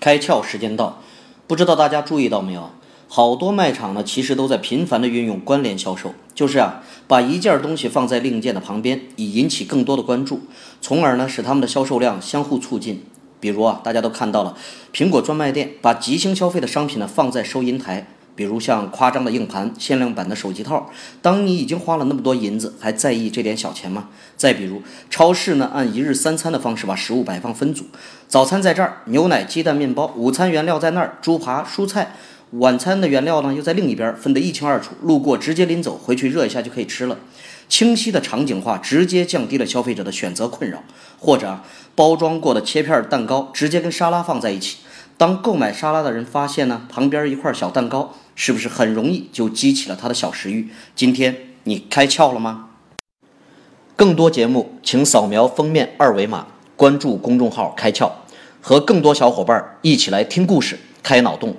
开窍时间到，不知道大家注意到没有？好多卖场呢，其实都在频繁的运用关联销售，就是啊，把一件东西放在另一件的旁边，以引起更多的关注，从而呢使他们的销售量相互促进。比如啊，大家都看到了，苹果专卖店把即兴消费的商品呢放在收银台。比如像夸张的硬盘、限量版的手机套，当你已经花了那么多银子，还在意这点小钱吗？再比如超市呢，按一日三餐的方式把食物摆放分组，早餐在这儿，牛奶、鸡蛋、面包；午餐原料在那儿，猪扒、蔬菜；晚餐的原料呢又在另一边，分得一清二楚，路过直接拎走，回去热一下就可以吃了。清晰的场景化直接降低了消费者的选择困扰，或者包装过的切片蛋糕直接跟沙拉放在一起。当购买沙拉的人发现呢，旁边一块小蛋糕，是不是很容易就激起了他的小食欲？今天你开窍了吗？更多节目，请扫描封面二维码，关注公众号“开窍”，和更多小伙伴一起来听故事、开脑洞。